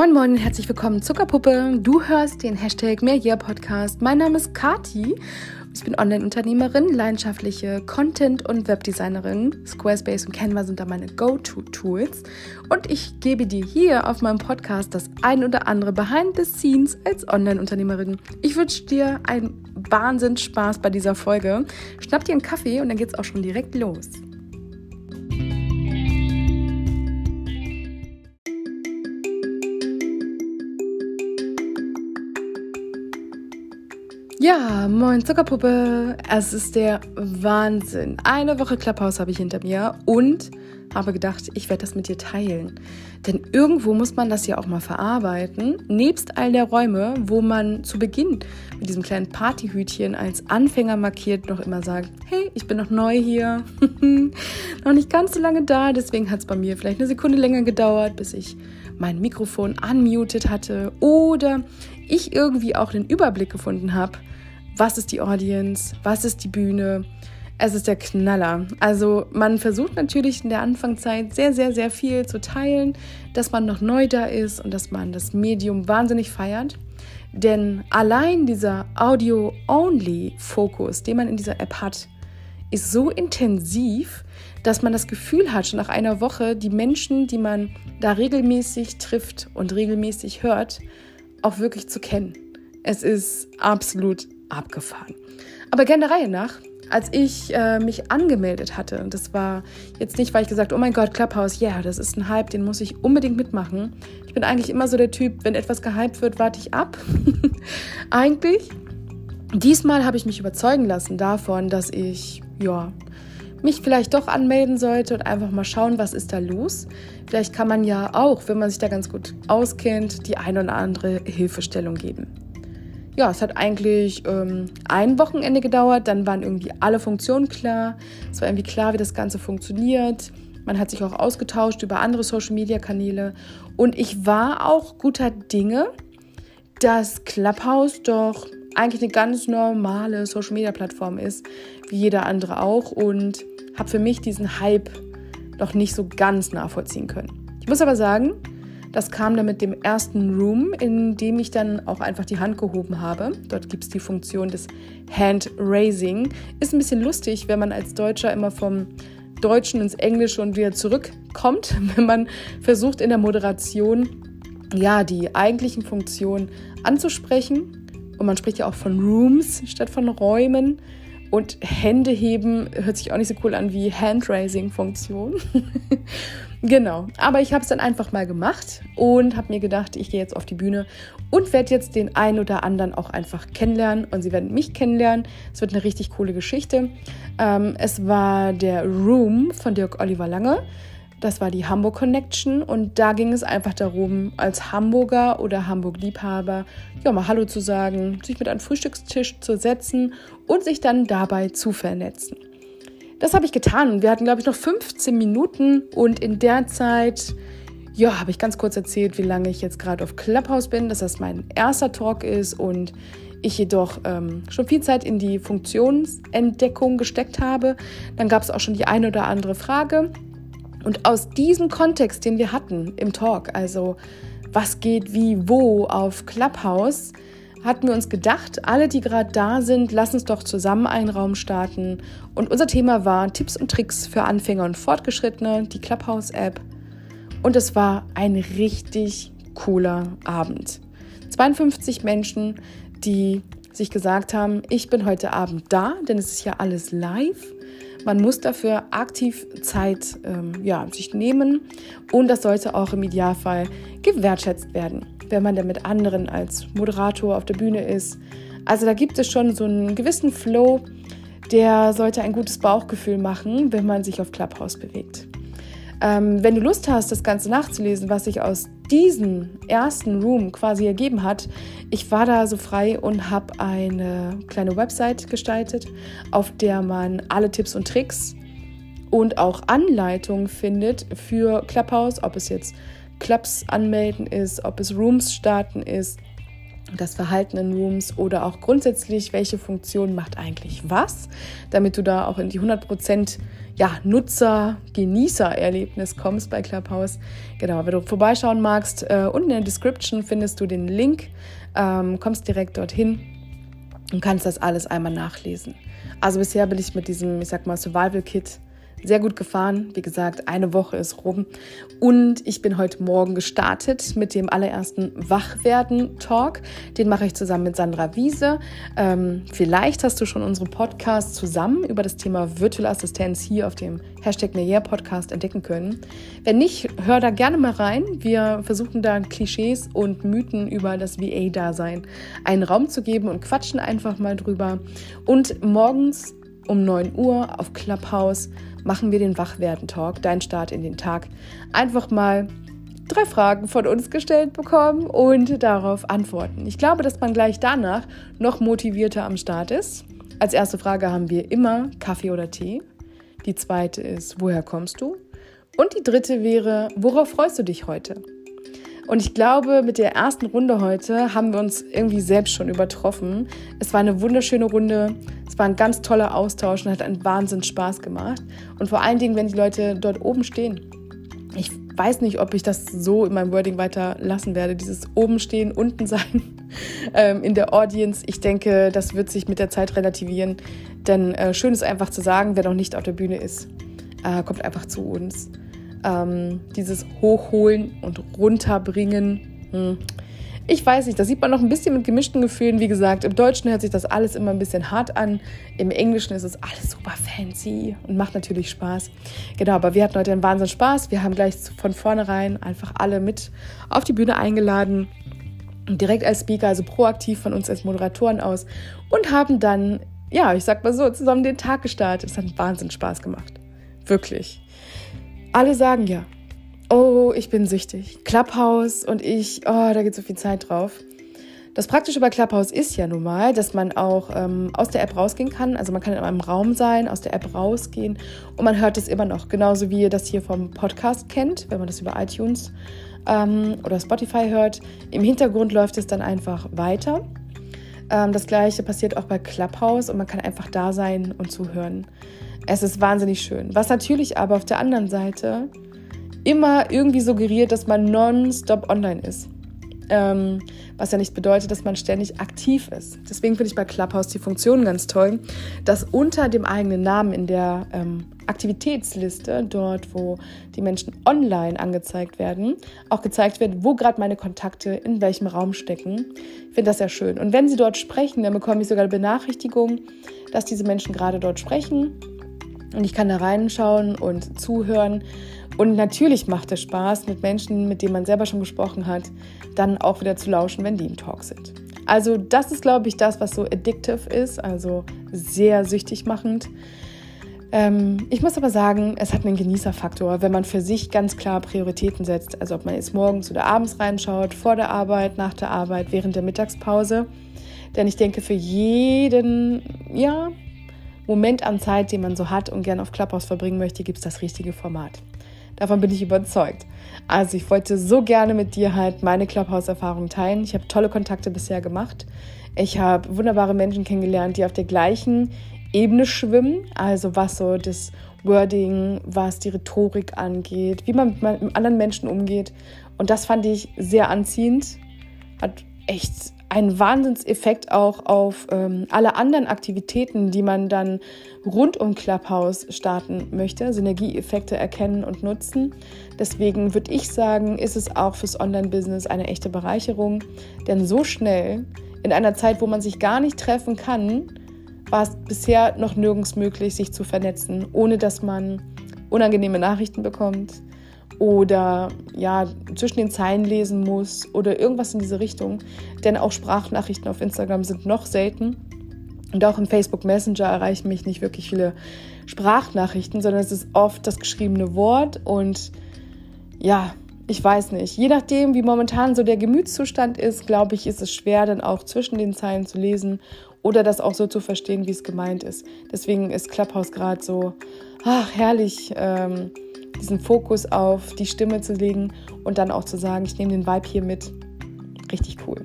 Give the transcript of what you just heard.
Moin Moin und herzlich willkommen Zuckerpuppe. Du hörst den Hashtag Mehrjahr Podcast. Mein Name ist Kati. Ich bin Online-Unternehmerin, leidenschaftliche Content- und Webdesignerin. Squarespace und Canva sind da meine Go-To-Tools. Und ich gebe dir hier auf meinem Podcast das ein oder andere Behind the Scenes als Online-Unternehmerin. Ich wünsche dir einen Wahnsinns Spaß bei dieser Folge. Schnapp dir einen Kaffee und dann geht's auch schon direkt los. Ja, moin Zuckerpuppe. Es ist der Wahnsinn. Eine Woche Clubhouse habe ich hinter mir und habe gedacht, ich werde das mit dir teilen. Denn irgendwo muss man das ja auch mal verarbeiten. Nebst all der Räume, wo man zu Beginn mit diesem kleinen Partyhütchen als Anfänger markiert noch immer sagt, hey, ich bin noch neu hier, noch nicht ganz so lange da, deswegen hat es bei mir vielleicht eine Sekunde länger gedauert, bis ich mein Mikrofon unmuted hatte oder ich irgendwie auch den Überblick gefunden habe, was ist die Audience, was ist die Bühne. Es ist der Knaller. Also man versucht natürlich in der Anfangszeit sehr, sehr, sehr viel zu teilen, dass man noch neu da ist und dass man das Medium wahnsinnig feiert. Denn allein dieser Audio-Only-Fokus, den man in dieser App hat, ist so intensiv, dass man das Gefühl hat, schon nach einer Woche die Menschen, die man da regelmäßig trifft und regelmäßig hört, auch wirklich zu kennen. Es ist absolut abgefahren. Aber gerne der Reihe nach, als ich äh, mich angemeldet hatte, und das war jetzt nicht, weil ich gesagt, oh mein Gott, Clubhouse, ja, yeah, das ist ein Hype, den muss ich unbedingt mitmachen. Ich bin eigentlich immer so der Typ, wenn etwas gehypt wird, warte ich ab. eigentlich. Diesmal habe ich mich überzeugen lassen davon, dass ich, ja, mich vielleicht doch anmelden sollte und einfach mal schauen, was ist da los. Vielleicht kann man ja auch, wenn man sich da ganz gut auskennt, die eine oder andere Hilfestellung geben ja, es hat eigentlich ähm, ein Wochenende gedauert, dann waren irgendwie alle Funktionen klar. Es war irgendwie klar, wie das Ganze funktioniert. Man hat sich auch ausgetauscht über andere Social-Media-Kanäle. Und ich war auch guter Dinge, dass Clubhouse doch eigentlich eine ganz normale Social-Media-Plattform ist, wie jeder andere auch. Und habe für mich diesen Hype noch nicht so ganz nachvollziehen können. Ich muss aber sagen, das kam dann mit dem ersten Room, in dem ich dann auch einfach die Hand gehoben habe. Dort gibt es die Funktion des Hand Raising. Ist ein bisschen lustig, wenn man als Deutscher immer vom Deutschen ins Englische und wieder zurückkommt, wenn man versucht in der Moderation ja die eigentlichen Funktionen anzusprechen. Und man spricht ja auch von Rooms statt von Räumen. Und Hände heben hört sich auch nicht so cool an wie Handraising-Funktion. genau, aber ich habe es dann einfach mal gemacht und habe mir gedacht, ich gehe jetzt auf die Bühne und werde jetzt den einen oder anderen auch einfach kennenlernen und sie werden mich kennenlernen. Es wird eine richtig coole Geschichte. Ähm, es war der Room von Dirk Oliver Lange. Das war die Hamburg Connection und da ging es einfach darum, als Hamburger oder Hamburg-Liebhaber ja mal Hallo zu sagen, sich mit einem Frühstückstisch zu setzen und sich dann dabei zu vernetzen. Das habe ich getan und wir hatten, glaube ich, noch 15 Minuten und in der Zeit, ja, habe ich ganz kurz erzählt, wie lange ich jetzt gerade auf Clubhouse bin, dass das mein erster Talk ist und ich jedoch ähm, schon viel Zeit in die Funktionsentdeckung gesteckt habe. Dann gab es auch schon die eine oder andere Frage und aus diesem Kontext, den wir hatten im Talk, also was geht wie wo auf Clubhouse, hatten wir uns gedacht, alle, die gerade da sind, lass uns doch zusammen einen Raum starten. Und unser Thema war Tipps und Tricks für Anfänger und Fortgeschrittene, die Clubhouse-App. Und es war ein richtig cooler Abend. 52 Menschen, die sich gesagt haben, ich bin heute Abend da, denn es ist ja alles live. Man muss dafür aktiv Zeit ähm, ja, sich nehmen und das sollte auch im Idealfall gewertschätzt werden, wenn man dann mit anderen als Moderator auf der Bühne ist. Also da gibt es schon so einen gewissen Flow, der sollte ein gutes Bauchgefühl machen, wenn man sich auf Clubhouse bewegt. Ähm, wenn du Lust hast, das Ganze nachzulesen, was sich aus diesem ersten Room quasi ergeben hat, ich war da so frei und habe eine kleine Website gestaltet, auf der man alle Tipps und Tricks und auch Anleitungen findet für Clubhouse, ob es jetzt Clubs anmelden ist, ob es Rooms starten ist, das Verhalten in Rooms oder auch grundsätzlich, welche Funktion macht eigentlich was, damit du da auch in die 100% ja, Nutzer-Genießer-Erlebnis kommst bei Clubhouse. Genau, wenn du vorbeischauen magst, äh, unten in der Description findest du den Link, ähm, kommst direkt dorthin und kannst das alles einmal nachlesen. Also bisher bin ich mit diesem, ich sag mal, Survival-Kit sehr gut gefahren. Wie gesagt, eine Woche ist rum. Und ich bin heute Morgen gestartet mit dem allerersten Wachwerden-Talk. Den mache ich zusammen mit Sandra Wiese. Ähm, vielleicht hast du schon unseren Podcast zusammen über das Thema Virtual Assistenz hier auf dem Hashtag Meyer Podcast entdecken können. Wenn nicht, hör da gerne mal rein. Wir versuchen da Klischees und Mythen über das VA-Dasein einen Raum zu geben und quatschen einfach mal drüber. Und morgens um 9 Uhr auf Clubhouse machen wir den Wachwerden-Talk, dein Start in den Tag. Einfach mal drei Fragen von uns gestellt bekommen und darauf antworten. Ich glaube, dass man gleich danach noch motivierter am Start ist. Als erste Frage haben wir immer Kaffee oder Tee. Die zweite ist, woher kommst du? Und die dritte wäre, worauf freust du dich heute? Und ich glaube, mit der ersten Runde heute haben wir uns irgendwie selbst schon übertroffen. Es war eine wunderschöne Runde. Es war ein ganz toller Austausch und hat einen Wahnsinn Spaß gemacht. Und vor allen Dingen, wenn die Leute dort oben stehen. Ich weiß nicht, ob ich das so in meinem Wording weiter lassen werde, dieses oben stehen, unten sein ähm, in der Audience. Ich denke, das wird sich mit der Zeit relativieren. Denn äh, schön ist einfach zu sagen, wer noch nicht auf der Bühne ist, äh, kommt einfach zu uns ähm, dieses Hochholen und Runterbringen. Hm. Ich weiß nicht, das sieht man noch ein bisschen mit gemischten Gefühlen. Wie gesagt, im Deutschen hört sich das alles immer ein bisschen hart an. Im Englischen ist es alles super fancy und macht natürlich Spaß. Genau, aber wir hatten heute einen Wahnsinn Spaß. Wir haben gleich von vornherein einfach alle mit auf die Bühne eingeladen. Direkt als Speaker, also proaktiv von uns als Moderatoren aus. Und haben dann, ja, ich sag mal so, zusammen den Tag gestartet. Es hat einen Wahnsinn Spaß gemacht. Wirklich. Alle sagen ja, oh, ich bin süchtig. Clubhouse und ich, oh, da geht so viel Zeit drauf. Das Praktische bei Clubhouse ist ja nun mal, dass man auch ähm, aus der App rausgehen kann. Also man kann in einem Raum sein, aus der App rausgehen und man hört es immer noch. Genauso wie ihr das hier vom Podcast kennt, wenn man das über iTunes ähm, oder Spotify hört. Im Hintergrund läuft es dann einfach weiter. Ähm, das gleiche passiert auch bei Clubhouse und man kann einfach da sein und zuhören. Es ist wahnsinnig schön. Was natürlich aber auf der anderen Seite immer irgendwie suggeriert, dass man nonstop online ist. Ähm, was ja nicht bedeutet, dass man ständig aktiv ist. Deswegen finde ich bei Clubhouse die Funktion ganz toll, dass unter dem eigenen Namen in der ähm, Aktivitätsliste, dort wo die Menschen online angezeigt werden, auch gezeigt wird, wo gerade meine Kontakte in welchem Raum stecken. Ich finde das sehr schön. Und wenn sie dort sprechen, dann bekomme ich sogar Benachrichtigung, dass diese Menschen gerade dort sprechen und ich kann da reinschauen und zuhören. Und natürlich macht es Spaß, mit Menschen, mit denen man selber schon gesprochen hat, dann auch wieder zu lauschen, wenn die im Talk sind. Also das ist, glaube ich, das, was so addictive ist, also sehr süchtig machend. Ähm, ich muss aber sagen, es hat einen Genießerfaktor, wenn man für sich ganz klar Prioritäten setzt. Also ob man jetzt morgens oder abends reinschaut, vor der Arbeit, nach der Arbeit, während der Mittagspause. Denn ich denke, für jeden, ja, Moment an Zeit, den man so hat und gerne auf Clubhouse verbringen möchte, gibt es das richtige Format. Davon bin ich überzeugt. Also ich wollte so gerne mit dir halt meine Clubhouse-Erfahrung teilen. Ich habe tolle Kontakte bisher gemacht. Ich habe wunderbare Menschen kennengelernt, die auf der gleichen Ebene schwimmen. Also was so das Wording, was die Rhetorik angeht, wie man mit anderen Menschen umgeht. Und das fand ich sehr anziehend. Hat echt einen Wahnsinnseffekt auch auf ähm, alle anderen Aktivitäten, die man dann rund um Clubhouse starten möchte, Synergieeffekte erkennen und nutzen. Deswegen würde ich sagen, ist es auch fürs Online-Business eine echte Bereicherung, denn so schnell, in einer Zeit, wo man sich gar nicht treffen kann, war es bisher noch nirgends möglich, sich zu vernetzen, ohne dass man unangenehme Nachrichten bekommt, oder ja, zwischen den Zeilen lesen muss oder irgendwas in diese Richtung. Denn auch Sprachnachrichten auf Instagram sind noch selten. Und auch im Facebook Messenger erreichen mich nicht wirklich viele Sprachnachrichten, sondern es ist oft das geschriebene Wort. Und ja, ich weiß nicht. Je nachdem, wie momentan so der Gemütszustand ist, glaube ich, ist es schwer, dann auch zwischen den Zeilen zu lesen oder das auch so zu verstehen, wie es gemeint ist. Deswegen ist Clubhouse gerade so, ach, herrlich. Ähm, diesen Fokus auf die Stimme zu legen und dann auch zu sagen, ich nehme den Vibe hier mit. Richtig cool.